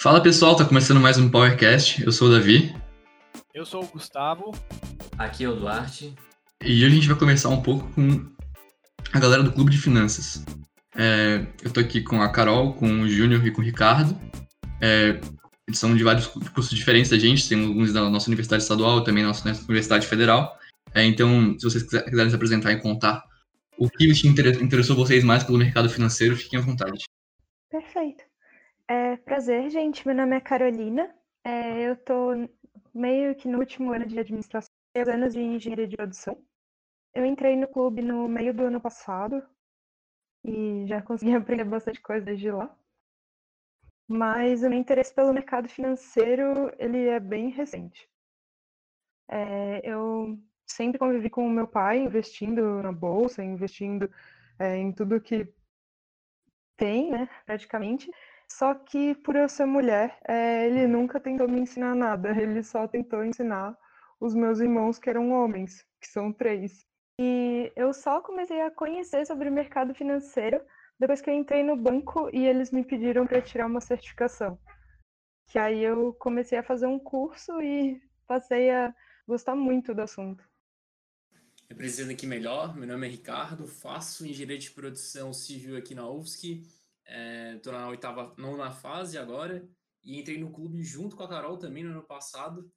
Fala pessoal, tá começando mais um PowerCast. Eu sou o Davi. Eu sou o Gustavo. Aqui é o Duarte. E hoje a gente vai começar um pouco com a galera do Clube de Finanças. É, eu tô aqui com a Carol, com o Júnior e com o Ricardo. É, eles são de vários cursos diferentes da gente, tem alguns da nossa universidade estadual, também da nossa universidade federal. É, então, se vocês quiserem se apresentar e contar o que interessou vocês mais pelo mercado financeiro, fiquem à vontade. Perfeito. É, prazer, gente. Meu nome é Carolina. É, eu estou meio que no último ano de administração, anos de engenharia de produção. Eu entrei no clube no meio do ano passado e já consegui aprender bastante coisa desde lá. Mas o meu interesse pelo mercado financeiro ele é bem recente. É, eu sempre convivi com o meu pai investindo na bolsa, investindo é, em tudo que tem, né, praticamente. Só que por eu ser mulher, é, ele nunca tentou me ensinar nada. Ele só tentou ensinar os meus irmãos que eram homens, que são três. E eu só comecei a conhecer sobre o mercado financeiro depois que eu entrei no banco e eles me pediram para tirar uma certificação. Que aí eu comecei a fazer um curso e passei a gostar muito do assunto. Representando aqui melhor, meu nome é Ricardo, faço engenharia de produção civil aqui na UFSC Estou é, na oitava, nona fase agora. E entrei no clube junto com a Carol também no ano passado.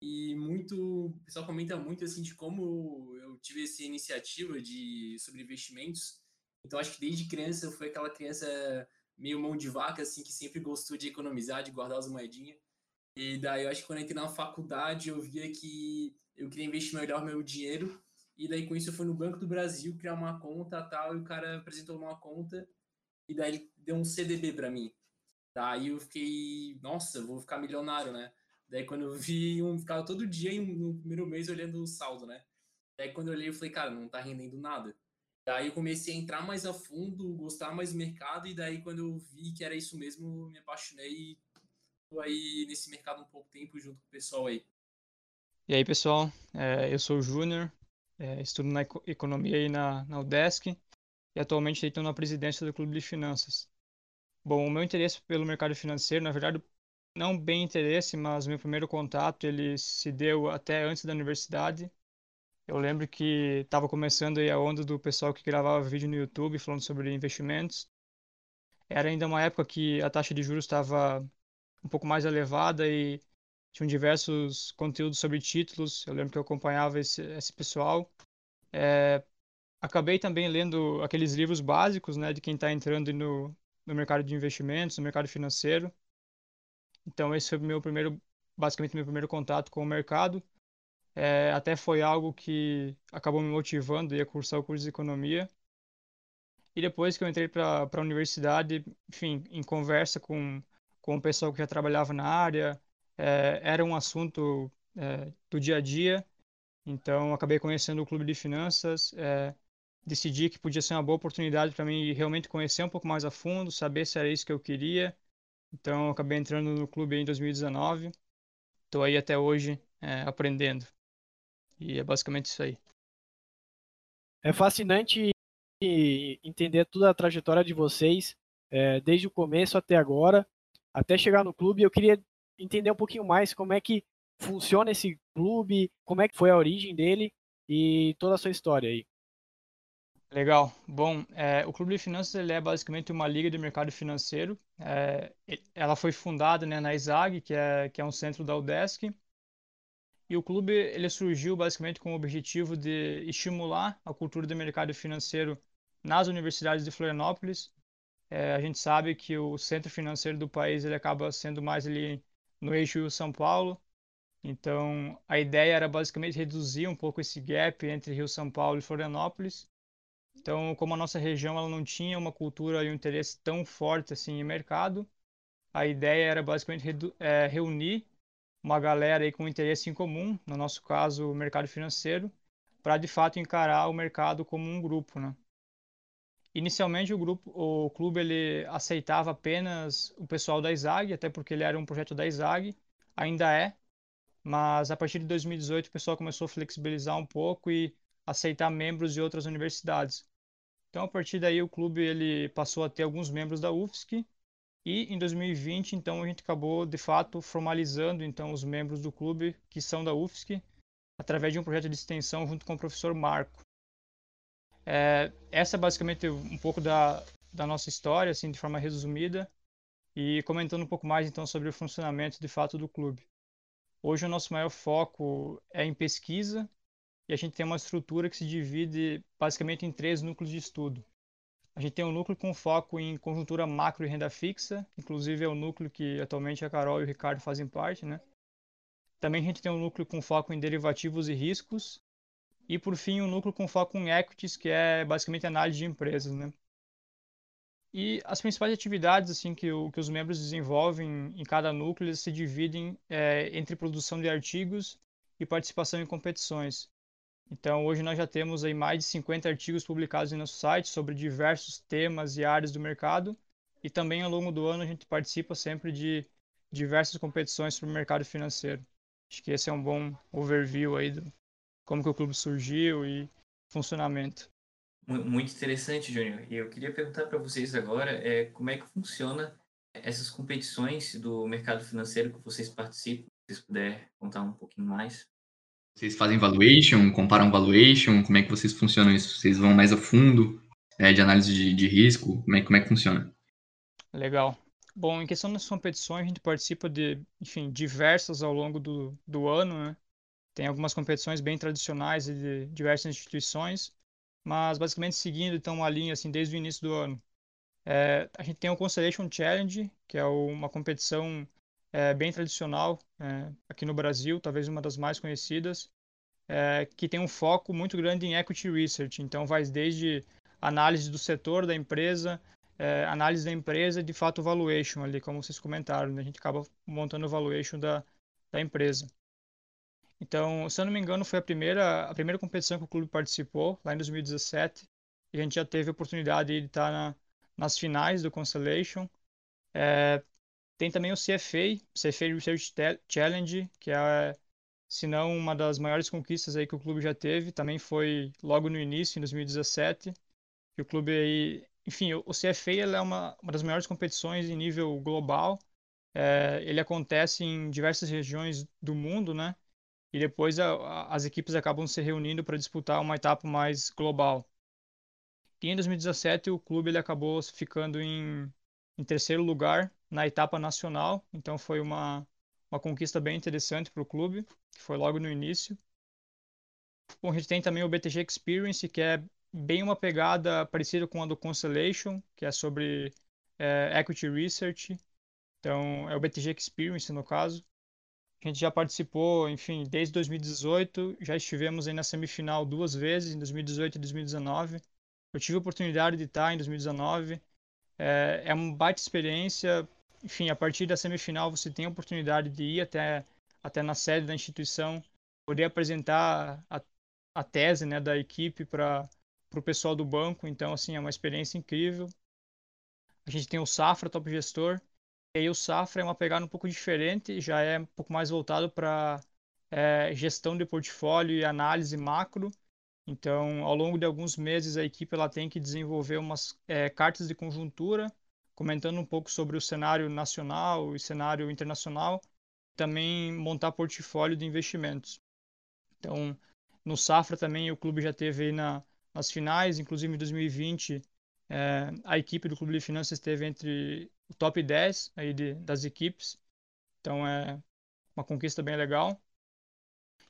E muito, o pessoal comenta muito assim de como eu tive essa iniciativa de sobre investimentos. Então acho que desde criança eu fui aquela criança meio mão de vaca assim que sempre gostou de economizar, de guardar as moedinhas. E daí eu acho que quando eu entrei na faculdade eu via que eu queria investir melhor meu dinheiro. E daí com isso eu fui no Banco do Brasil criar uma conta tal e o cara apresentou uma conta e daí ele deu um CDB para mim. Daí eu fiquei, nossa, vou ficar milionário, né? Daí quando eu vi, um ficava todo dia no primeiro mês olhando o saldo, né? Daí quando eu olhei, eu falei, cara, não tá rendendo nada. Daí eu comecei a entrar mais a fundo, gostar mais do mercado, e daí quando eu vi que era isso mesmo, me apaixonei e aí nesse mercado um pouco tempo junto com o pessoal aí. E aí, pessoal, é, eu sou o Júnior, é, estudo na economia aí na, na UDESC e atualmente estou na presidência do Clube de Finanças. Bom, o meu interesse pelo mercado financeiro, na verdade, não bem interesse, mas meu primeiro contato ele se deu até antes da universidade. Eu lembro que estava começando aí a onda do pessoal que gravava vídeo no YouTube falando sobre investimentos. Era ainda uma época que a taxa de juros estava um pouco mais elevada e tinham diversos conteúdos sobre títulos. Eu lembro que eu acompanhava esse, esse pessoal. É, acabei também lendo aqueles livros básicos, né, de quem está entrando no, no mercado de investimentos, no mercado financeiro. Então esse foi meu primeiro, basicamente meu primeiro contato com o mercado. É, até foi algo que acabou me motivando a cursar o curso de economia. E depois que eu entrei para a universidade, enfim, em conversa com, com o pessoal que já trabalhava na área, é, era um assunto é, do dia a dia. Então, acabei conhecendo o Clube de Finanças, é, decidi que podia ser uma boa oportunidade para mim realmente conhecer um pouco mais a fundo, saber se era isso que eu queria. Então, acabei entrando no clube em 2019. Estou aí até hoje é, aprendendo. E é basicamente isso aí. É fascinante entender toda a trajetória de vocês, é, desde o começo até agora, até chegar no clube. Eu queria entender um pouquinho mais como é que funciona esse clube, como é que foi a origem dele e toda a sua história aí. Legal. Bom, é, o Clube de Finanças ele é basicamente uma liga de mercado financeiro. É, ela foi fundada né, na ISAG, que é, que é um centro da UDESC. E o clube ele surgiu basicamente com o objetivo de estimular a cultura do mercado financeiro nas universidades de Florianópolis. É, a gente sabe que o centro financeiro do país ele acaba sendo mais ali no eixo Rio-São Paulo. Então, a ideia era basicamente reduzir um pouco esse gap entre Rio-São Paulo e Florianópolis então, como a nossa região ela não tinha uma cultura e um interesse tão forte assim em mercado, a ideia era basicamente é, reunir uma galera aí com interesse em comum, no nosso caso, o mercado financeiro, para de fato encarar o mercado como um grupo, né? Inicialmente o grupo, o clube ele aceitava apenas o pessoal da ISAG, até porque ele era um projeto da ISAG, ainda é, mas a partir de 2018 o pessoal começou a flexibilizar um pouco e aceitar membros de outras universidades. Então, a partir daí, o clube ele passou a ter alguns membros da UFSC E em 2020, então, a gente acabou de fato formalizando então os membros do clube que são da UFSC através de um projeto de extensão junto com o professor Marco. É, essa é basicamente um pouco da, da nossa história, assim, de forma resumida, e comentando um pouco mais então sobre o funcionamento de fato do clube. Hoje o nosso maior foco é em pesquisa e a gente tem uma estrutura que se divide basicamente em três núcleos de estudo. A gente tem um núcleo com foco em conjuntura macro e renda fixa, inclusive é o núcleo que atualmente a Carol e o Ricardo fazem parte, né? Também a gente tem um núcleo com foco em derivativos e riscos. E por fim, um núcleo com foco em equities, que é basicamente análise de empresas, né? E as principais atividades assim que, o, que os membros desenvolvem em cada núcleo se dividem é, entre produção de artigos e participação em competições. Então, hoje nós já temos aí mais de 50 artigos publicados em nosso site sobre diversos temas e áreas do mercado. E também ao longo do ano a gente participa sempre de diversas competições sobre o mercado financeiro. Acho que esse é um bom overview aí do como que o clube surgiu e funcionamento. Muito interessante, Júnior. E eu queria perguntar para vocês agora é, como é que funciona essas competições do mercado financeiro que vocês participam. Se vocês puderem contar um pouquinho mais. Vocês fazem valuation, comparam valuation? Como é que vocês funcionam isso? Vocês vão mais a fundo é, de análise de, de risco? Como é, como é que funciona? Legal. Bom, em questão das competições, a gente participa de, enfim, diversas ao longo do, do ano, né? Tem algumas competições bem tradicionais de diversas instituições, mas basicamente seguindo então uma linha assim desde o início do ano. É, a gente tem o Constellation Challenge, que é uma competição é, bem tradicional é, aqui no Brasil, talvez uma das mais conhecidas, é, que tem um foco muito grande em equity research. Então vai desde análise do setor da empresa, é, análise da empresa, de fato, valuation ali, como vocês comentaram, né? a gente acaba montando o valuation da, da empresa. Então, se eu não me engano, foi a primeira, a primeira competição que o clube participou, lá em 2017, e a gente já teve a oportunidade de estar na, nas finais do Constellation. É, tem também o CFA, CFA Research Challenge, que é, se não uma das maiores conquistas aí que o clube já teve, também foi logo no início, em 2017, que o clube aí enfim, o CFA é uma, uma das maiores competições em nível global. É, ele acontece em diversas regiões do mundo, né? E depois a, a, as equipes acabam se reunindo para disputar uma etapa mais global. E em 2017 o clube ele acabou ficando em, em terceiro lugar na etapa nacional. Então foi uma, uma conquista bem interessante para o clube, que foi logo no início. Bom, a gente tem também o BTG Experience, que é bem uma pegada parecida com a do Constellation, que é sobre é, Equity Research. Então, é o BTG Experience, no caso. A gente já participou, enfim, desde 2018, já estivemos aí na semifinal duas vezes, em 2018 e 2019. Eu tive a oportunidade de estar em 2019. É, é uma baita experiência. Enfim, a partir da semifinal você tem a oportunidade de ir até, até na sede da instituição, poder apresentar a, a tese né, da equipe para o pessoal do banco. Então, assim, é uma experiência incrível. A gente tem o Safra Top Gestor. E aí o Safra é uma pegada um pouco diferente, já é um pouco mais voltado para é, gestão de portfólio e análise macro. Então, ao longo de alguns meses, a equipe ela tem que desenvolver umas é, cartas de conjuntura, comentando um pouco sobre o cenário nacional e cenário internacional, também montar portfólio de investimentos. Então, no Safra também o clube já teve na, nas finais, inclusive em 2020, é, a equipe do Clube de Finanças esteve entre o top 10 aí de, das equipes. Então é uma conquista bem legal.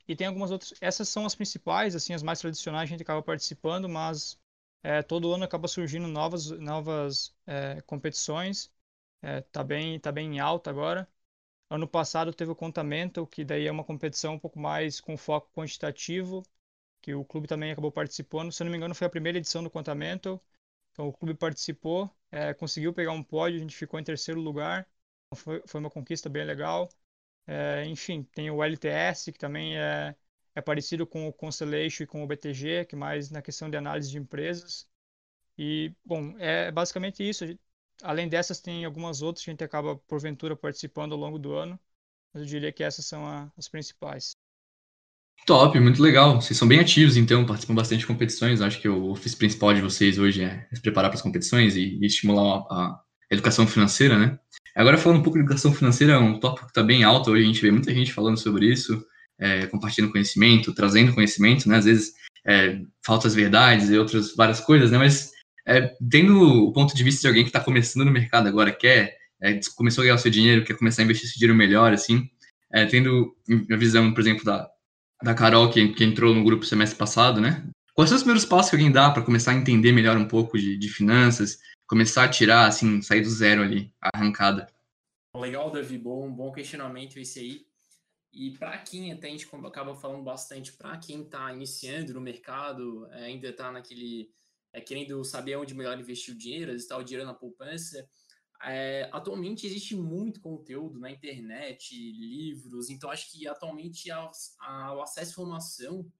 E tem algumas outras, essas são as principais, assim, as mais tradicionais a gente acaba participando, mas é, todo ano acaba surgindo novas, novas é, competições. É, tá bem, tá bem em alta agora. Ano passado teve o Contamento, que daí é uma competição um pouco mais com foco quantitativo, que o clube também acabou participando. Se eu não me engano, foi a primeira edição do Contamento. Então o clube participou, é, conseguiu pegar um pódio, a gente ficou em terceiro lugar. Foi, foi uma conquista bem legal. É, enfim, tem o LTS, que também é, é parecido com o Constellation e com o BTG, que mais na questão de análise de empresas. E, bom, é basicamente isso. Além dessas, tem algumas outras que a gente acaba, porventura, participando ao longo do ano. Mas eu diria que essas são a, as principais. Top, muito legal. Vocês são bem ativos, então, participam bastante de competições. Acho que o ofício principal de vocês hoje é se preparar para as competições e, e estimular a, educação financeira, né? Agora, falando um pouco de educação financeira, é um tópico que está bem alto hoje, a gente vê muita gente falando sobre isso, é, compartilhando conhecimento, trazendo conhecimento, né? Às vezes, é, faltas verdades e outras várias coisas, né? Mas, é, tendo o ponto de vista de alguém que está começando no mercado agora, quer, é, começou a ganhar o seu dinheiro, quer começar a investir esse dinheiro melhor, assim, é, tendo a visão, por exemplo, da, da Carol, que, que entrou no grupo semestre passado, né? Quais são os primeiros passos que alguém dá para começar a entender melhor um pouco de, de finanças, começar a tirar, assim, sair do zero ali, a arrancada? Legal, Davi, bom, bom questionamento esse aí. E para quem até a gente acaba falando bastante, para quem está iniciando no mercado, é, ainda está naquele, é, querendo saber onde melhor investir o dinheiro, está o dinheiro na poupança, é, atualmente existe muito conteúdo na internet, livros, então acho que atualmente a, a, o acesso à informação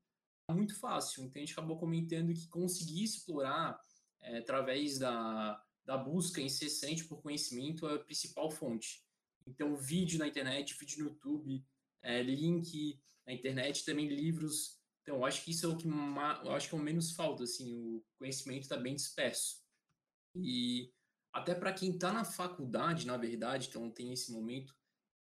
é muito fácil. Então a gente acabou comentando que conseguir explorar é, através da, da busca incessante por conhecimento é a principal fonte. Então, vídeo na internet, vídeo no YouTube, é, link na internet, também livros. Então, acho que isso é o que eu acho que é o menos falta, assim, o conhecimento está bem disperso. E até para quem está na faculdade, na verdade, então tem esse momento,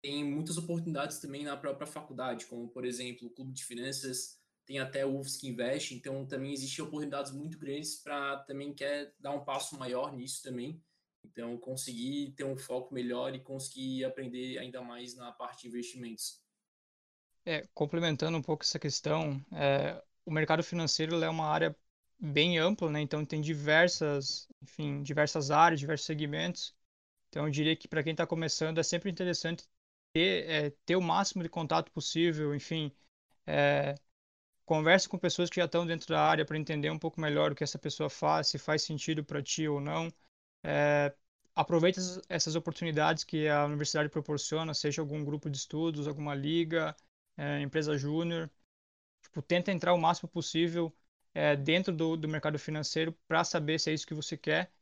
tem muitas oportunidades também na própria faculdade, como, por exemplo, o Clube de Finanças, tem até o UFSC Invest, então também existem oportunidades muito grandes para também quer dar um passo maior nisso também. Então, conseguir ter um foco melhor e conseguir aprender ainda mais na parte de investimentos. É, complementando um pouco essa questão, é, o mercado financeiro é uma área bem ampla, né? Então tem diversas, enfim, diversas áreas, diversos segmentos. Então eu diria que para quem está começando é sempre interessante ter, é, ter o máximo de contato possível, enfim, é, converse com pessoas que já estão dentro da área para entender um pouco melhor o que essa pessoa faz, se faz sentido para ti ou não. É, aproveite essas oportunidades que a universidade proporciona, seja algum grupo de estudos, alguma liga, é, empresa júnior. Tipo, tenta entrar o máximo possível é, dentro do, do mercado financeiro para saber se é isso que você quer.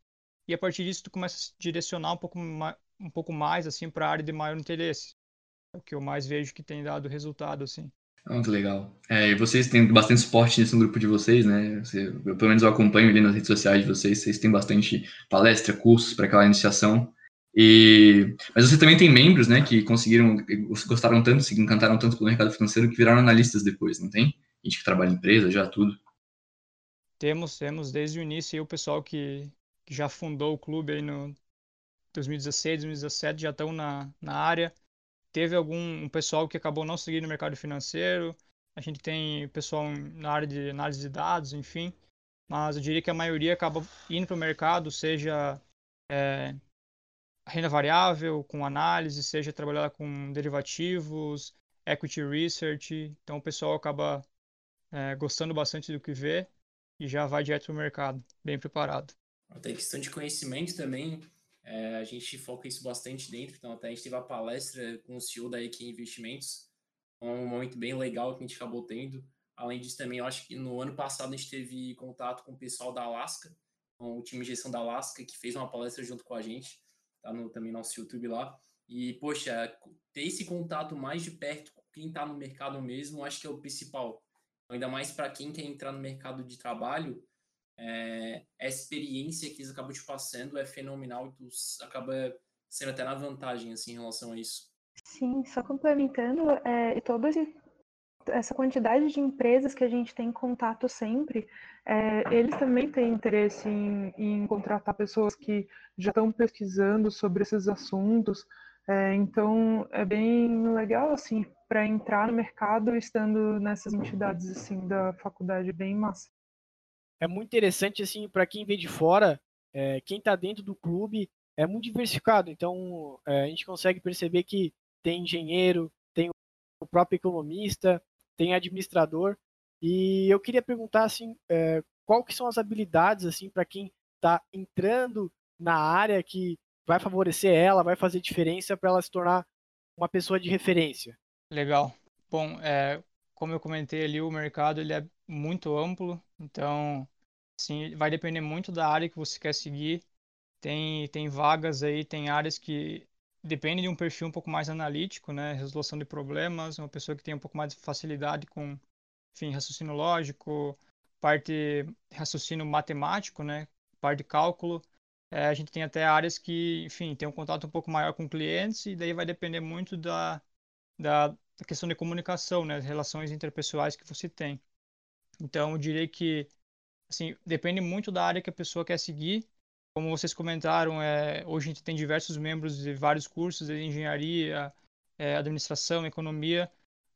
E a partir disso, tu começa a se direcionar um pouco, um pouco mais assim para a área de maior interesse. É o que eu mais vejo que tem dado resultado assim. Muito legal. É, e vocês têm bastante suporte nesse grupo de vocês, né? Você, eu, pelo menos eu acompanho ali nas redes sociais de vocês, vocês têm bastante palestra, cursos para aquela iniciação. E, mas você também tem membros, né, que conseguiram, gostaram tanto, se encantaram tanto pelo mercado financeiro que viraram analistas depois, não tem? Gente que trabalha em empresa, já tudo. Temos, temos desde o início aí o pessoal que, que já fundou o clube aí no 2016, 2017, já estão na, na área. Teve algum um pessoal que acabou não seguindo o mercado financeiro. A gente tem pessoal na área de análise de dados, enfim. Mas eu diria que a maioria acaba indo para o mercado, seja é, renda variável, com análise, seja trabalhar com derivativos, equity research. Então o pessoal acaba é, gostando bastante do que vê e já vai direto para o mercado, bem preparado. Até questão de conhecimento também, é, a gente foca isso bastante dentro, então até a gente teve a palestra com o CEO da EQ Investimentos, um momento bem legal que a gente acabou tendo. Além disso também, eu acho que no ano passado a gente teve contato com o pessoal da Alaska, com o time de gestão da Alaska, que fez uma palestra junto com a gente, tá no, também no nosso YouTube lá. E, poxa, ter esse contato mais de perto com quem está no mercado mesmo, acho que é o principal ainda mais para quem quer entrar no mercado de trabalho, é, a experiência que eles acabam te passando é fenomenal e tu acaba sendo até na vantagem assim, em relação a isso. Sim, só complementando, é, toda essa quantidade de empresas que a gente tem contato sempre, é, eles também têm interesse em, em, contratar pessoas que já estão pesquisando sobre esses assuntos. É, então, é bem legal, assim, para entrar no mercado estando nessas entidades assim da faculdade bem massa. É muito interessante assim para quem vê de fora, é, quem está dentro do clube é muito diversificado. Então é, a gente consegue perceber que tem engenheiro, tem o próprio economista, tem administrador. E eu queria perguntar assim, é, qual que são as habilidades assim para quem está entrando na área que vai favorecer ela, vai fazer diferença para ela se tornar uma pessoa de referência. Legal. Bom, é, como eu comentei ali, o mercado ele é muito amplo, então, sim, vai depender muito da área que você quer seguir. Tem, tem vagas aí, tem áreas que dependem de um perfil um pouco mais analítico, né? Resolução de problemas, uma pessoa que tem um pouco mais de facilidade com, enfim, raciocínio lógico, parte raciocínio matemático, né? Parte de cálculo. é, a gente tem até áreas que, enfim, tem um contato um pouco maior com clientes e daí vai depender muito da, da, questão de comunicação, né, relações interpessoais que você tem. Então, eu diria que, assim, depende muito da área que a pessoa quer seguir. Como vocês comentaram, é, hoje a gente tem diversos membros de vários cursos de engenharia, é, administração, economia,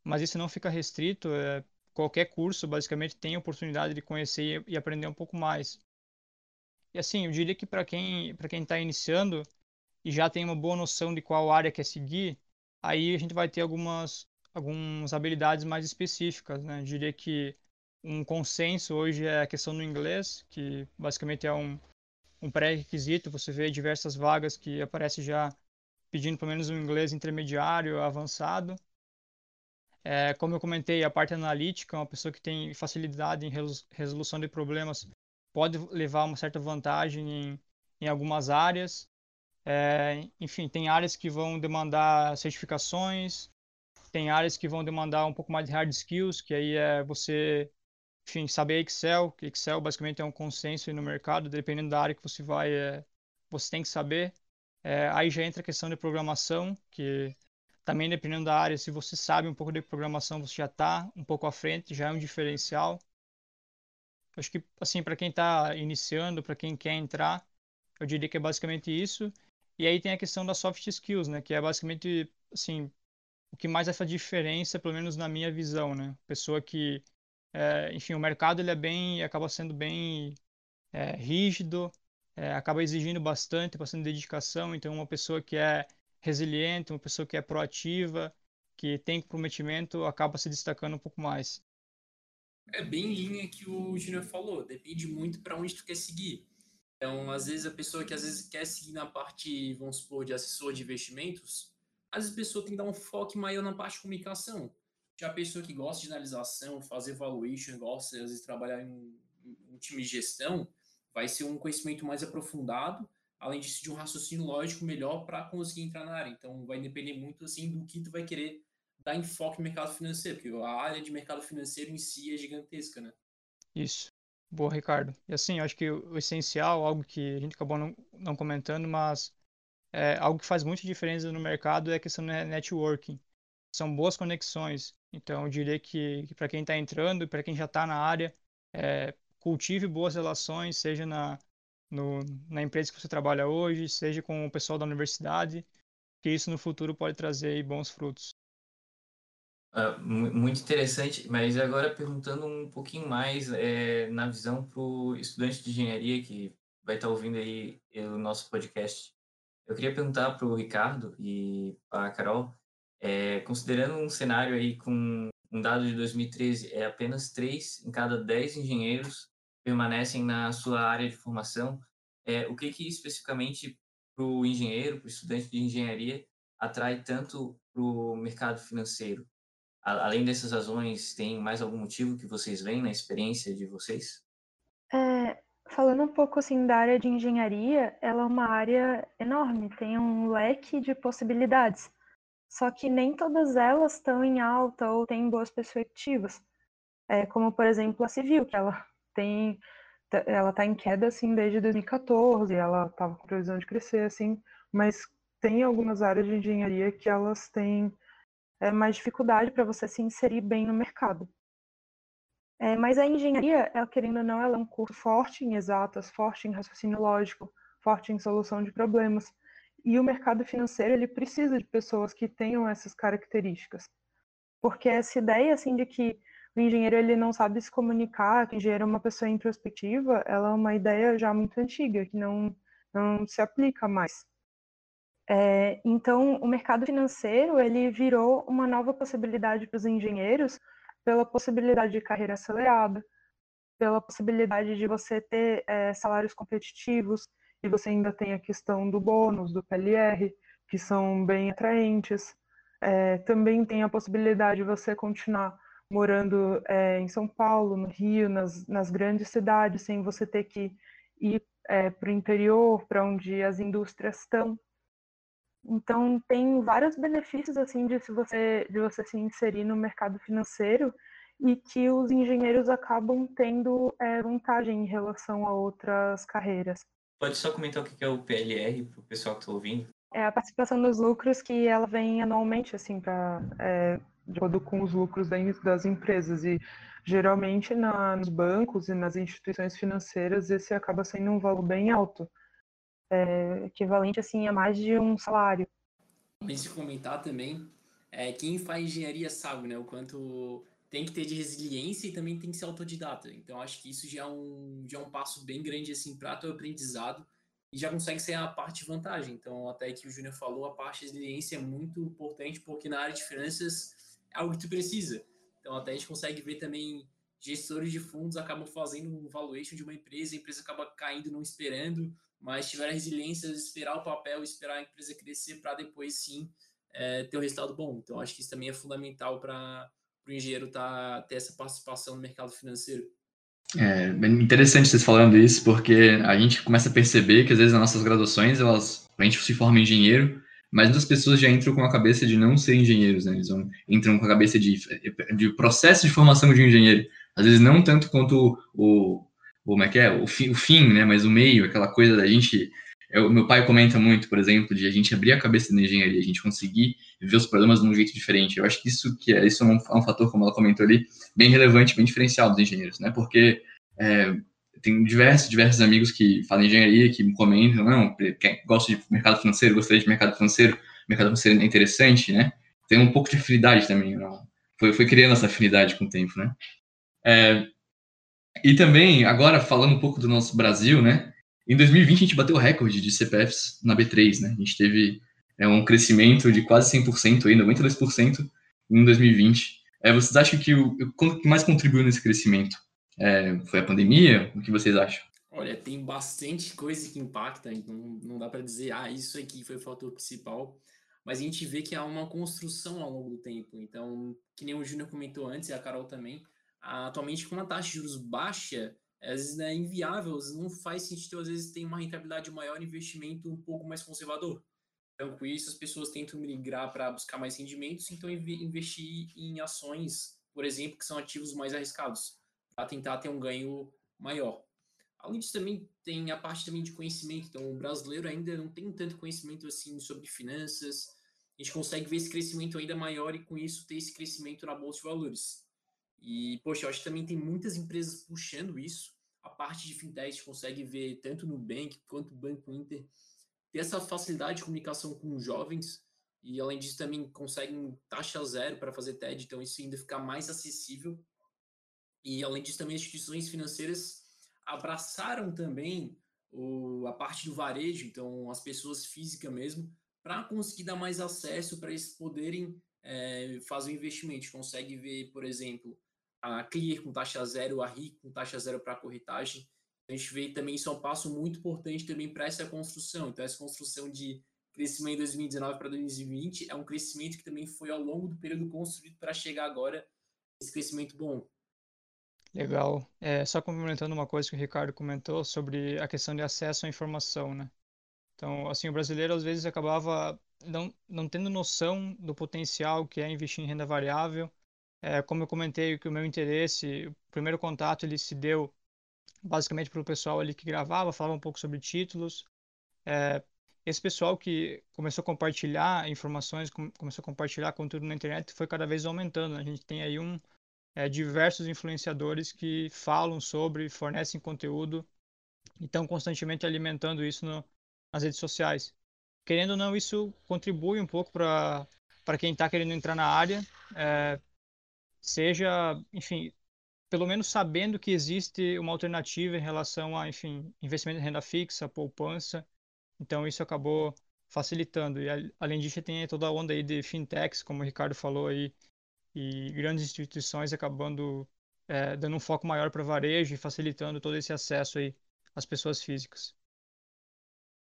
mas isso não fica restrito. É, qualquer curso, basicamente, tem a oportunidade de conhecer e aprender um pouco mais. E assim, eu diria que para quem para quem está iniciando e já tem uma boa noção de qual área quer seguir, aí a gente vai ter algumas algumas habilidades mais específicas, né? Eu diria que um consenso hoje é a questão do inglês, que basicamente é um, um pré-requisito. Você vê diversas vagas que aparece já pedindo pelo menos um inglês intermediário, avançado. É, como eu comentei, a parte analítica, uma pessoa que tem facilidade em resolução de problemas pode levar uma certa vantagem em, em algumas áreas. É, enfim, tem áreas que vão demandar certificações, tem áreas que vão demandar um pouco mais de hard skills, que aí é você, enfim, saber Excel, que Excel basicamente é um consenso no mercado, dependendo da área que você vai, é, você tem que saber. É, aí já entra a questão de programação, que também dependendo da área, se você sabe um pouco de programação, você já está um pouco à frente, já é um diferencial. Acho que, assim, para quem está iniciando, para quem quer entrar, eu diria que é basicamente isso. E aí tem a questão das soft skills, né? Que é basicamente, assim, o que mais faz diferença, pelo menos na minha visão, né? Pessoa que, é, enfim, o mercado ele é bem, acaba sendo bem é, rígido, é, acaba exigindo bastante, bastante dedicação. Então, uma pessoa que é resiliente, uma pessoa que é proativa, que tem comprometimento, acaba se destacando um pouco mais é bem em linha que o Júnior falou, depende muito para onde tu quer seguir. Então, às vezes, a pessoa que às vezes quer seguir na parte, vamos supor, de assessor de investimentos, às vezes a pessoa tem que dar um foco maior na parte de comunicação. Já a pessoa que gosta de analisação, fazer valuation, gosta, às vezes, de trabalhar em um, um time de gestão, vai ser um conhecimento mais aprofundado, além disso, de um raciocínio lógico melhor para conseguir entrar na área. Então, vai depender muito, assim, do que tu vai querer dar enfoque no mercado financeiro, porque a área de mercado financeiro em si é gigantesca, né? Isso. Boa, Ricardo. E assim, eu acho que o essencial, algo que a gente acabou não, não comentando, mas é, algo que faz muita diferença no mercado é a questão do networking. São boas conexões. Então, eu diria que, que para quem está entrando para quem já está na área, é, cultive boas relações, seja na, no, na empresa que você trabalha hoje, seja com o pessoal da universidade, que isso no futuro pode trazer bons frutos. Uh, muito interessante, mas agora perguntando um pouquinho mais é, na visão para o estudante de engenharia que vai estar tá ouvindo aí o nosso podcast. Eu queria perguntar para o Ricardo e para a Carol, é, considerando um cenário aí com um dado de 2013, é apenas 3 em cada 10 engenheiros permanecem na sua área de formação, é, o que, que especificamente para o engenheiro, para o estudante de engenharia, atrai tanto para o mercado financeiro? além dessas razões, tem mais algum motivo que vocês veem na experiência de vocês? É, falando um pouco assim da área de engenharia, ela é uma área enorme, tem um leque de possibilidades. Só que nem todas elas estão em alta ou têm boas perspectivas. É, como por exemplo a civil, que ela tem ela está em queda assim desde 2014, ela estava com previsão de crescer assim, mas tem algumas áreas de engenharia que elas têm é, mais dificuldade para você se inserir bem no mercado. É, mas a engenharia, ela, querendo ou não, ela é um curso forte em exatas, forte em raciocínio lógico, forte em solução de problemas. E o mercado financeiro, ele precisa de pessoas que tenham essas características. Porque essa ideia, assim, de que o engenheiro ele não sabe se comunicar, que o engenheiro é uma pessoa introspectiva, ela é uma ideia já muito antiga, que não, não se aplica mais. É, então, o mercado financeiro ele virou uma nova possibilidade para os engenheiros pela possibilidade de carreira acelerada, pela possibilidade de você ter é, salários competitivos e você ainda tem a questão do bônus, do PLR, que são bem atraentes. É, também tem a possibilidade de você continuar morando é, em São Paulo, no Rio, nas, nas grandes cidades, sem você ter que ir é, para o interior, para onde as indústrias estão. Então tem vários benefícios assim de se você de você se inserir no mercado financeiro e que os engenheiros acabam tendo é, vantagem em relação a outras carreiras. Pode só comentar o que é o PLR para o pessoal que está ouvindo? É a participação nos lucros que ela vem anualmente, assim, para é, de acordo com os lucros das empresas. E geralmente na, nos bancos e nas instituições financeiras esse acaba sendo um valor bem alto, é, equivalente assim a mais de um salário. Mas de comentar também, é, quem faz engenharia sabe, né, o quanto tem que ter de resiliência e também tem que ser autodidata. Então acho que isso já é um, já é um passo bem grande assim para o aprendizado e já consegue ser a parte de vantagem. Então até que o Júnior falou, a parte de resiliência é muito importante porque na área de finanças é algo que tu precisa. Então até a gente consegue ver também gestores de fundos acabam fazendo um valuation de uma empresa, a empresa acaba caindo não esperando, mas tiver a resiliência de esperar o papel, esperar a empresa crescer para depois sim é, ter um resultado bom. Então acho que isso também é fundamental para o engenheiro tá, ter essa participação no mercado financeiro. É bem interessante vocês falando isso, porque a gente começa a perceber que às vezes nas nossas graduações, elas, a gente se forma engenheiro, mas muitas pessoas já entram com a cabeça de não ser engenheiros, né? Eles vão, entram com a cabeça de, de processo de formação de engenheiro. Às vezes não tanto quanto o, o como é que é, o fim, o fim, né? Mas o meio, aquela coisa da gente eu, meu pai comenta muito, por exemplo, de a gente abrir a cabeça na engenharia, a gente conseguir ver os problemas de um jeito diferente. Eu acho que isso que é, isso é um, é um fator, como ela comentou ali, bem relevante, bem diferencial dos engenheiros, né? Porque é, tem diversos, diversos amigos que fazem engenharia, que comentam, não, gosta de mercado financeiro, gostaria de mercado financeiro, mercado financeiro é interessante, né? Tem um pouco de afinidade também, não? Foi, foi criando essa afinidade com o tempo, né? É, e também, agora falando um pouco do nosso Brasil, né? Em 2020, a gente bateu o recorde de CPFs na B3, né? A gente teve é, um crescimento de quase 100%, aí, 92% em 2020. É, vocês acham que o, o que mais contribuiu nesse crescimento? É, foi a pandemia? O que vocês acham? Olha, tem bastante coisa que impacta, então não dá para dizer, ah, isso aqui foi o fator principal, mas a gente vê que há uma construção ao longo do tempo. Então, que nem o Júnior comentou antes, e a Carol também, atualmente com uma taxa de juros baixa, às vezes é inviável, não faz sentido, às vezes tem uma rentabilidade maior, investimento um pouco mais conservador. Então, com isso, as pessoas tentam migrar para buscar mais rendimentos, então investir em ações, por exemplo, que são ativos mais arriscados, para tentar ter um ganho maior. Além disso, também tem a parte também de conhecimento. Então, o brasileiro ainda não tem tanto conhecimento assim sobre finanças. A gente consegue ver esse crescimento ainda maior e, com isso, ter esse crescimento na bolsa de valores. E, poxa, eu acho que também tem muitas empresas puxando isso. A parte de fintech consegue ver tanto no Bank quanto no Banco Inter ter essa facilidade de comunicação com os jovens e, além disso, também conseguem taxa zero para fazer TED, então isso ainda fica mais acessível. E, além disso, também as instituições financeiras abraçaram também o, a parte do varejo, então as pessoas físicas mesmo, para conseguir dar mais acesso para eles poderem é, fazer o investimento. Consegue ver, por exemplo, a Clear com taxa zero, a RI com taxa zero para corretagem. A gente vê também isso é um passo muito importante também para essa construção. Então, essa construção de crescimento em 2019 para 2020 é um crescimento que também foi ao longo do período construído para chegar agora esse crescimento bom. Legal. É, só complementando uma coisa que o Ricardo comentou sobre a questão de acesso à informação, né? Então, assim, o brasileiro às vezes acabava não, não tendo noção do potencial que é investir em renda variável é, como eu comentei que o meu interesse, o primeiro contato ele se deu basicamente para o pessoal ali que gravava, falava um pouco sobre títulos. É, esse pessoal que começou a compartilhar informações, começou a compartilhar conteúdo na internet foi cada vez aumentando. Né? A gente tem aí um é, diversos influenciadores que falam sobre, fornecem conteúdo e estão constantemente alimentando isso no, nas redes sociais. Querendo ou não, isso contribui um pouco para quem está querendo entrar na área, é, seja, enfim, pelo menos sabendo que existe uma alternativa em relação a, enfim, investimento em renda fixa, poupança. Então isso acabou facilitando. E além disso, tem toda a onda aí de fintechs, como o Ricardo falou aí, e grandes instituições acabando é, dando um foco maior para varejo e facilitando todo esse acesso aí às pessoas físicas.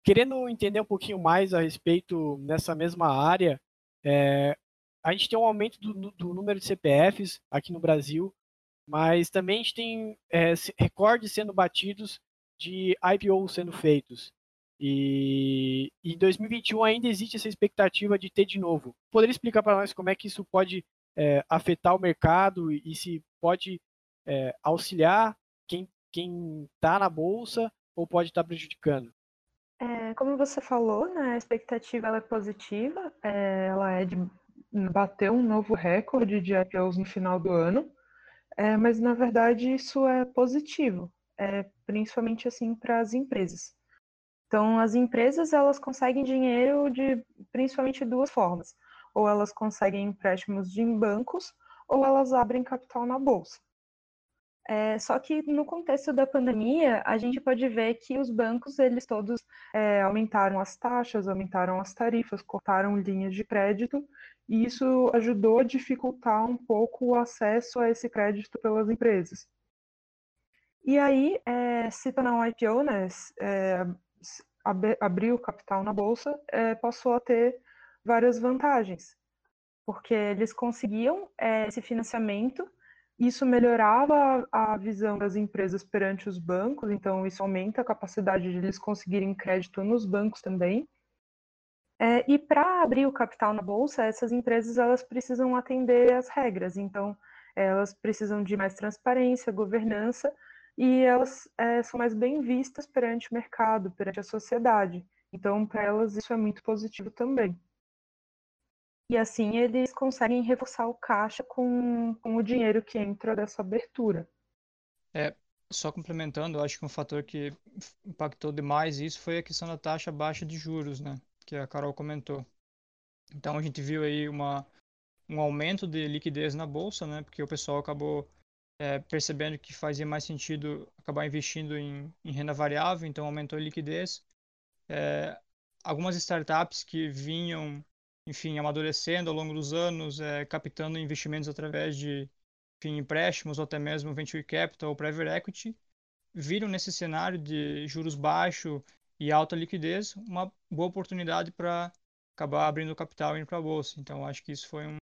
Querendo entender um pouquinho mais a respeito nessa mesma área, é, a gente tem um aumento do, do número de CPFs aqui no Brasil, mas também a gente tem é, recordes sendo batidos de IPO sendo feitos. E, em 2021 ainda existe essa expectativa de ter de novo. Poderia explicar para nós como é que isso pode é, afetar o mercado e, se pode é, auxiliar quem está na bolsa ou pode estar tá prejudicando? É, como você falou, né, a expectativa é positiva, é, ela é de bater um novo recorde de IPOs no final do ano, é, mas na verdade isso é positivo, é, principalmente assim para as empresas. Então, as empresas elas conseguem dinheiro de principalmente duas formas: ou elas conseguem empréstimos de bancos, ou elas abrem capital na bolsa. É, só que no contexto da pandemia, a gente pode ver que os bancos, eles todos é, aumentaram as taxas, aumentaram as tarifas, cortaram linhas de crédito, e isso ajudou a dificultar um pouco o acesso a esse crédito pelas empresas. E aí, é, se tornar um IPO, né, é, abrir o capital na bolsa, é, passou a ter várias vantagens, porque eles conseguiam é, esse financiamento isso melhorava a visão das empresas perante os bancos, então isso aumenta a capacidade de eles conseguirem crédito nos bancos também. É, e para abrir o capital na bolsa, essas empresas elas precisam atender às regras, então elas precisam de mais transparência, governança, e elas é, são mais bem vistas perante o mercado, perante a sociedade. Então, para elas, isso é muito positivo também. E assim eles conseguem reforçar o caixa com, com o dinheiro que entra dessa abertura. É, só complementando, acho que um fator que impactou demais isso foi a questão da taxa baixa de juros, né? Que a Carol comentou. Então a gente viu aí uma, um aumento de liquidez na bolsa, né? Porque o pessoal acabou é, percebendo que fazia mais sentido acabar investindo em, em renda variável, então aumentou a liquidez. É, algumas startups que vinham enfim, amadurecendo ao longo dos anos, é, captando investimentos através de enfim, empréstimos ou até mesmo venture capital ou private equity, viram nesse cenário de juros baixos e alta liquidez uma boa oportunidade para acabar abrindo capital e indo para a bolsa. Então, acho que isso foi um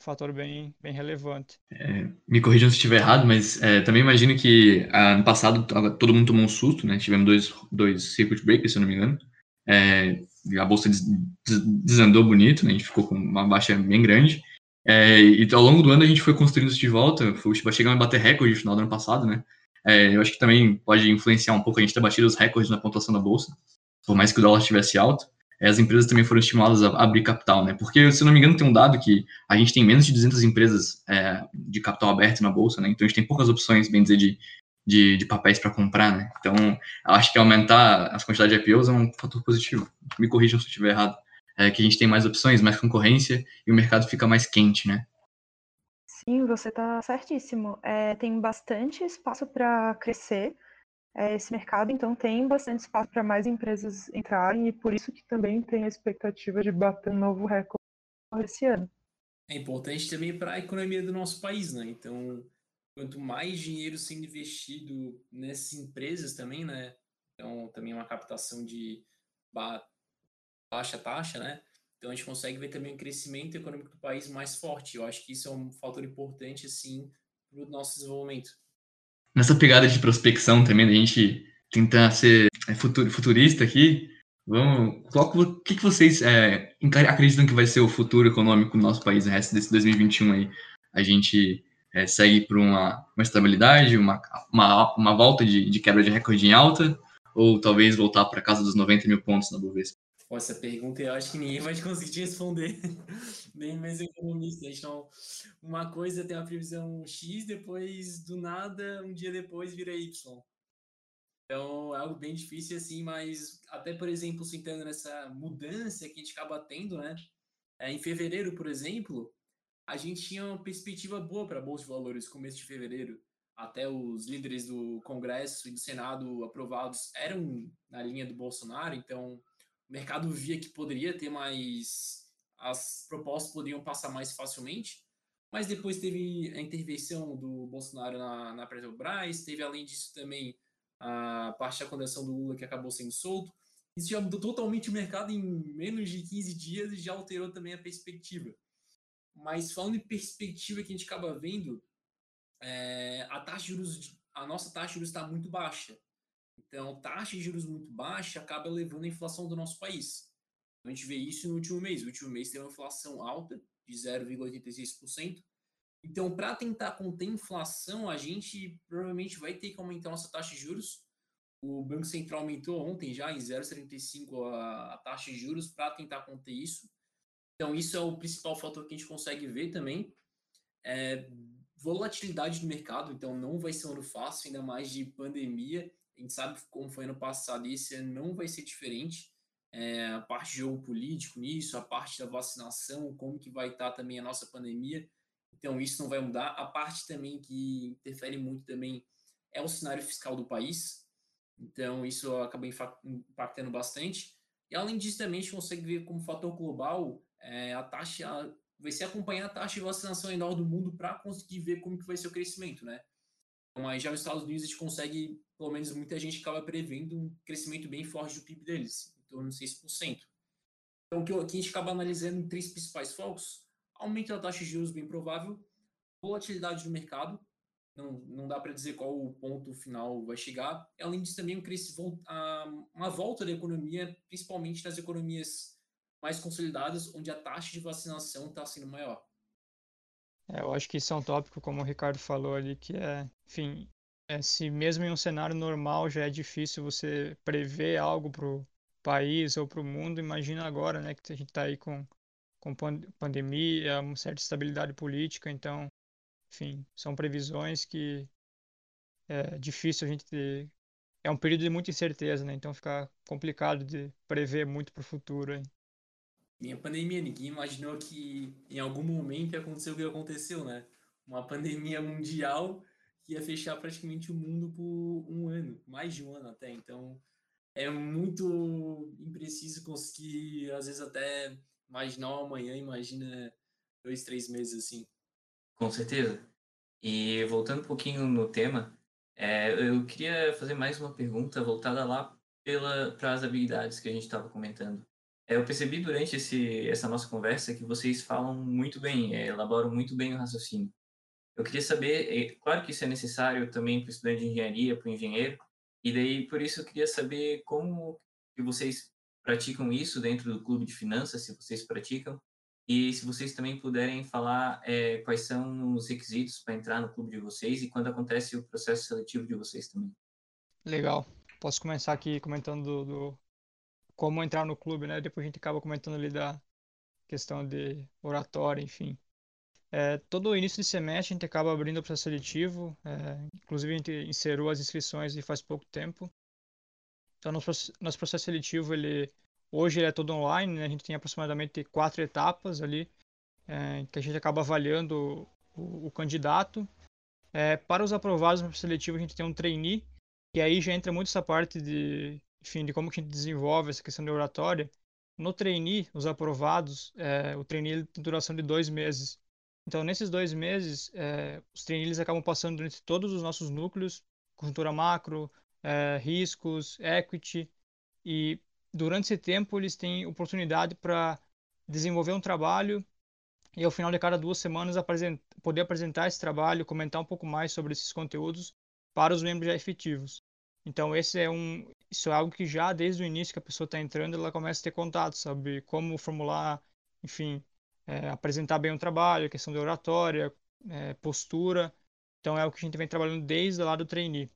fator bem, bem relevante. É, me corrijam se estiver errado, mas é, também imagino que ah, ano passado todo mundo tomou um susto, né? Tivemos dois, dois circuit breakers, se eu não me engano. É, a bolsa des, des, desandou bonito, né? A gente ficou com uma baixa bem grande. É, e ao longo do ano a gente foi construindo isso de volta, foi, chegando a bater recorde no final do ano passado, né? É, eu acho que também pode influenciar um pouco a gente ter batido os recordes na pontuação da bolsa, por mais que o dólar estivesse alto. É, as empresas também foram estimuladas a abrir capital, né? Porque, se não me engano, tem um dado que a gente tem menos de 200 empresas é, de capital aberto na bolsa, né? Então a gente tem poucas opções, bem dizer, de, de, de papéis para comprar, né? Então, acho que aumentar as quantidades de IPOs é um fator positivo. Me corrijam se eu estiver errado. É que a gente tem mais opções, mais concorrência e o mercado fica mais quente, né? Sim, você está certíssimo. É, tem bastante espaço para crescer é, esse mercado, então tem bastante espaço para mais empresas entrarem e por isso que também tem a expectativa de bater um novo recorde esse ano. É importante também para a economia do nosso país, né? Então, quanto mais dinheiro sendo investido nessas empresas também, né? Então, também é uma captação de baixa taxa, né? Então, a gente consegue ver também um crescimento econômico do país mais forte. Eu acho que isso é um fator importante, assim, para o nosso desenvolvimento. Nessa pegada de prospecção também, a gente tentar ser é, futurista aqui, vamos, o que, vocês é, acreditam que vai ser o futuro econômico do nosso país no resto desse 2021 aí? A gente é, segue por uma, uma estabilidade, uma, uma, uma volta de, de quebra de recorde em alta, ou talvez voltar para casa dos 90 mil pontos na Bovespa? Essa pergunta eu acho que ninguém vai conseguir responder, nem mesmo economista. Então, uma coisa tem a previsão X, depois do nada, um dia depois vira Y. Então, é algo bem difícil assim, mas até, por exemplo, sentando nessa mudança que a gente acaba tendo, né? É, em fevereiro, por exemplo, a gente tinha uma perspectiva boa para a Bolsa de Valores começo de fevereiro. Até os líderes do Congresso e do Senado aprovados eram na linha do Bolsonaro, então o mercado via que poderia ter mais. As propostas poderiam passar mais facilmente, mas depois teve a intervenção do Bolsonaro na, na Petrobras, teve além disso também a parte da condenação do Lula que acabou sendo solto. Isso já mudou totalmente o mercado em menos de 15 dias e já alterou também a perspectiva. Mas falando em perspectiva que a gente acaba vendo, é, a taxa de juros, a nossa taxa de juros está muito baixa. Então, taxa de juros muito baixa acaba levando a inflação do nosso país. A gente vê isso no último mês. No último mês teve uma inflação alta, de 0,86%. Então, para tentar conter inflação, a gente provavelmente vai ter que aumentar nossa taxa de juros, O Banco Central aumentou ontem já em 0,75 a, a taxa de juros para tentar conter isso. Então, isso é o principal fator que a gente consegue ver também. É, volatilidade do mercado, então não vai ser um ano fácil, ainda mais de pandemia. A gente sabe como foi ano passado e esse ano não vai ser diferente. É, a parte de jogo político nisso, a parte da vacinação, como que vai estar também a nossa pandemia. Então, isso não vai mudar. A parte também que interfere muito também é o cenário fiscal do país. Então, isso acaba impactando bastante. E, além disso, também a gente consegue ver como fator global é, a taxa, vai ser acompanhar a taxa de vacinação enorme do mundo para conseguir ver como que vai ser o crescimento, né? Aí já nos Estados Unidos a gente consegue, pelo menos muita gente acaba prevendo um crescimento bem forte do PIB deles, em torno de 6%. Então, o que, a gente acaba analisando três principais focos, aumento da taxa de juros bem provável, volatilidade do mercado, não, não dá para dizer qual o ponto final vai chegar. Além disso, também um uma volta da economia, principalmente nas economias mais consolidadas, onde a taxa de vacinação está sendo maior. É, eu acho que isso é um tópico, como o Ricardo falou ali, que é, enfim, é, se mesmo em um cenário normal já é difícil você prever algo para o país ou para o mundo, imagina agora, né, que a gente está aí com, com pandemia, uma certa estabilidade política, então enfim, são previsões que é difícil a gente ter. É um período de muita incerteza, né? Então fica complicado de prever muito para o futuro. Hein? E a pandemia, ninguém imaginou que em algum momento ia acontecer o que aconteceu, né? Uma pandemia mundial que ia fechar praticamente o mundo por um ano, mais de um ano até. Então é muito impreciso conseguir, às vezes, até imaginar o amanhã, imagina dois, três meses assim. Com certeza. E voltando um pouquinho no tema, é, eu queria fazer mais uma pergunta voltada lá para as habilidades que a gente estava comentando. É, eu percebi durante esse, essa nossa conversa que vocês falam muito bem, é, elaboram muito bem o raciocínio. Eu queria saber, é, claro que isso é necessário também para o estudante de engenharia, para o engenheiro, e daí por isso eu queria saber como que vocês praticam isso dentro do clube de finanças, se vocês praticam, e se vocês também puderem falar é, quais são os requisitos para entrar no clube de vocês e quando acontece o processo seletivo de vocês também. Legal. Posso começar aqui comentando do, do como entrar no clube, né? Depois a gente acaba comentando ali da questão de oratória, enfim. É, todo início de semestre a gente acaba abrindo o processo seletivo, é, inclusive a gente inseriu as inscrições e faz pouco tempo. Então, nosso, nosso processo seletivo ele Hoje ele é todo online, né? a gente tem aproximadamente quatro etapas ali, é, que a gente acaba avaliando o, o candidato. É, para os aprovados no seletivo, a gente tem um trainee, e aí já entra muito essa parte de, enfim, de como que a gente desenvolve essa questão de oratória. No trainee, os aprovados, é, o trainee tem duração de dois meses. Então, nesses dois meses, é, os trainees acabam passando entre todos os nossos núcleos, conjuntura macro, é, riscos, equity, e durante esse tempo eles têm oportunidade para desenvolver um trabalho e ao final de cada duas semanas poder apresentar esse trabalho, comentar um pouco mais sobre esses conteúdos para os membros já efetivos. Então esse é um isso é algo que já desde o início que a pessoa está entrando ela começa a ter contato, sabe como formular, enfim, é, apresentar bem o trabalho, questão de oratória, é, postura. Então é o que a gente vem trabalhando desde lá do trainee.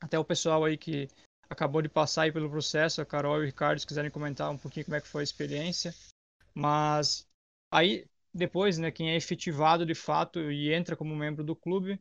Até o pessoal aí que acabou de passar aí pelo processo, a Carol e o Ricardo, se quiserem comentar um pouquinho como é que foi a experiência. Mas aí, depois, né, quem é efetivado de fato e entra como membro do clube,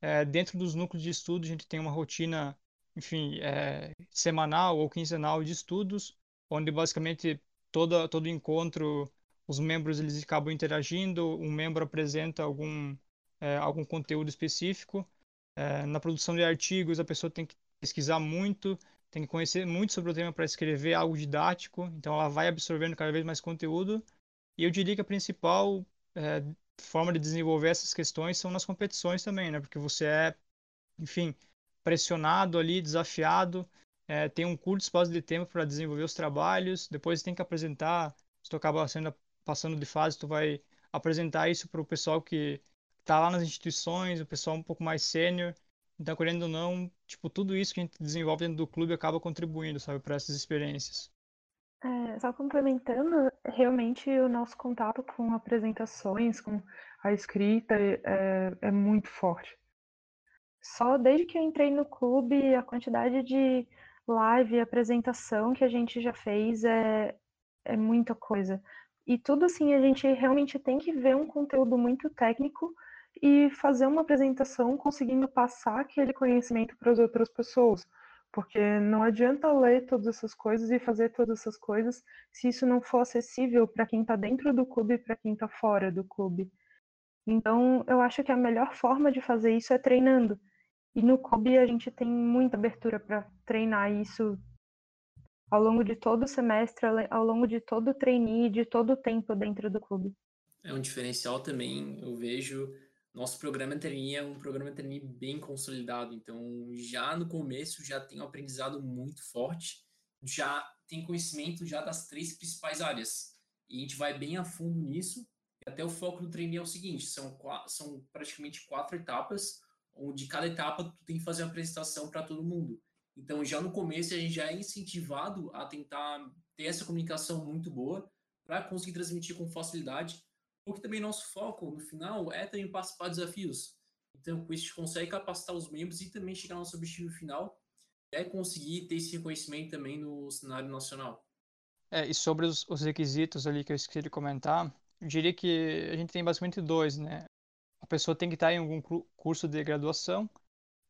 é, dentro dos núcleos de estudo, a gente tem uma rotina, enfim, é, semanal ou quinzenal de estudos, onde basicamente todo, todo encontro, os membros eles acabam interagindo, um membro apresenta algum, é, algum conteúdo específico. É, na produção de artigos, a pessoa tem que pesquisar muito, tem que conhecer muito sobre o tema para escrever algo didático, então ela vai absorvendo cada vez mais conteúdo. E eu diria que a principal é, forma de desenvolver essas questões são nas competições também, né? Porque você é, enfim, pressionado ali, desafiado, é, tem um curto espaço de tempo para desenvolver os trabalhos, depois tem que apresentar, se tu acaba sendo, passando de fase, tu vai apresentar isso para o pessoal que está lá nas instituições, o pessoal um pouco mais sênior, então, querendo ou não, tipo, tudo isso que a gente desenvolve dentro do clube acaba contribuindo, sabe, para essas experiências. É, só complementando, realmente o nosso contato com apresentações, com a escrita, é, é muito forte. Só desde que eu entrei no clube, a quantidade de live e apresentação que a gente já fez é, é muita coisa. E tudo assim, a gente realmente tem que ver um conteúdo muito técnico e fazer uma apresentação conseguindo passar aquele conhecimento para as outras pessoas. Porque não adianta ler todas essas coisas e fazer todas essas coisas se isso não for acessível para quem está dentro do clube e para quem está fora do clube. Então, eu acho que a melhor forma de fazer isso é treinando. E no clube a gente tem muita abertura para treinar isso ao longo de todo o semestre, ao longo de todo o trainee, de todo o tempo dentro do clube. É um diferencial também, eu vejo. Nosso programa trainee é um programa trainee bem consolidado, então já no começo já tem um aprendizado muito forte, já tem conhecimento já das três principais áreas. E a gente vai bem a fundo nisso. E até o foco do trainee é o seguinte, são, são praticamente quatro etapas, onde cada etapa tu tem que fazer uma apresentação para todo mundo. Então, já no começo, a gente já é incentivado a tentar ter essa comunicação muito boa para conseguir transmitir com facilidade, porque também nosso foco, no final, é também participar de desafios. Então, com isso, a gente consegue capacitar os membros e também chegar ao nosso objetivo final, que é conseguir ter esse reconhecimento também no cenário nacional. É, e sobre os, os requisitos ali que eu esqueci de comentar, eu diria que a gente tem basicamente dois, né? A pessoa tem que estar em algum curso de graduação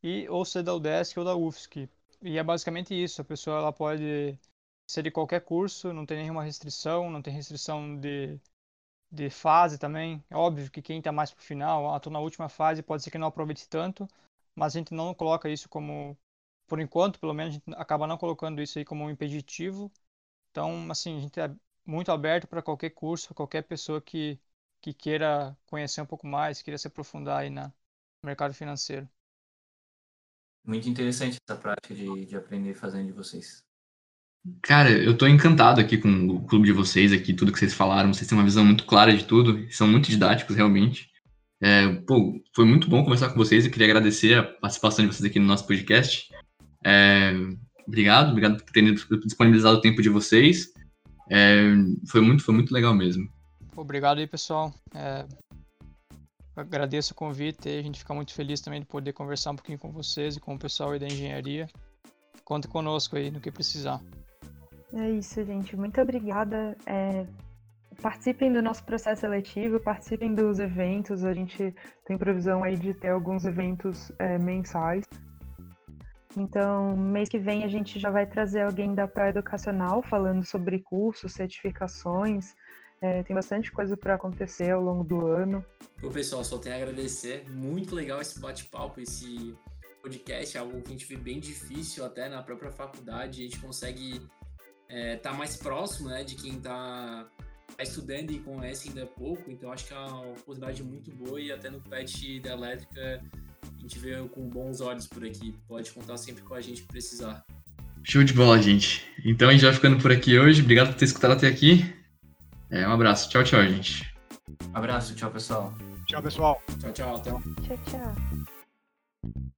e ou ser da UDESC ou da UFSC, e é basicamente isso. A pessoa ela pode ser de qualquer curso, não tem nenhuma restrição, não tem restrição de, de fase também. É óbvio que quem está mais pro final, ah, tô na última fase, pode ser que não aproveite tanto, mas a gente não coloca isso como, por enquanto, pelo menos, a gente acaba não colocando isso aí como um impeditivo. Então, assim, a gente é muito aberto para qualquer curso, qualquer pessoa que, que queira conhecer um pouco mais, queira se aprofundar aí na, no mercado financeiro. Muito interessante essa prática de, de aprender fazendo de vocês. Cara, eu tô encantado aqui com o clube de vocês, aqui, tudo que vocês falaram. Vocês têm uma visão muito clara de tudo, são muito didáticos, realmente. É, pô, foi muito bom conversar com vocês. Eu queria agradecer a participação de vocês aqui no nosso podcast. É, obrigado, obrigado por terem disponibilizado o tempo de vocês. É, foi muito, foi muito legal mesmo. Obrigado aí, pessoal. É, agradeço o convite e a gente fica muito feliz também de poder conversar um pouquinho com vocês e com o pessoal aí da engenharia. Conta conosco aí no que precisar. É isso, gente. Muito obrigada. É, participem do nosso processo seletivo, participem dos eventos. A gente tem previsão aí de ter alguns eventos é, mensais. Então, mês que vem a gente já vai trazer alguém da Pró Educacional falando sobre cursos, certificações, é, tem bastante coisa para acontecer ao longo do ano. Pô, pessoal, só tenho a agradecer. Muito legal esse bate-papo, esse podcast, algo que a gente vê bem difícil até na própria faculdade. A gente consegue estar é, tá mais próximo né, de quem está tá estudando e conhece ainda pouco. Então, acho que é uma oportunidade muito boa e até no PET da elétrica a gente vê com bons olhos por aqui. Pode contar sempre com a gente que precisar. Show de bola, gente. Então a gente vai ficando por aqui hoje. Obrigado por ter escutado até aqui. É, um abraço. Tchau, tchau, gente. Um abraço. Tchau, pessoal. Tchau, pessoal. Tchau, tchau. Até Tchau, tchau.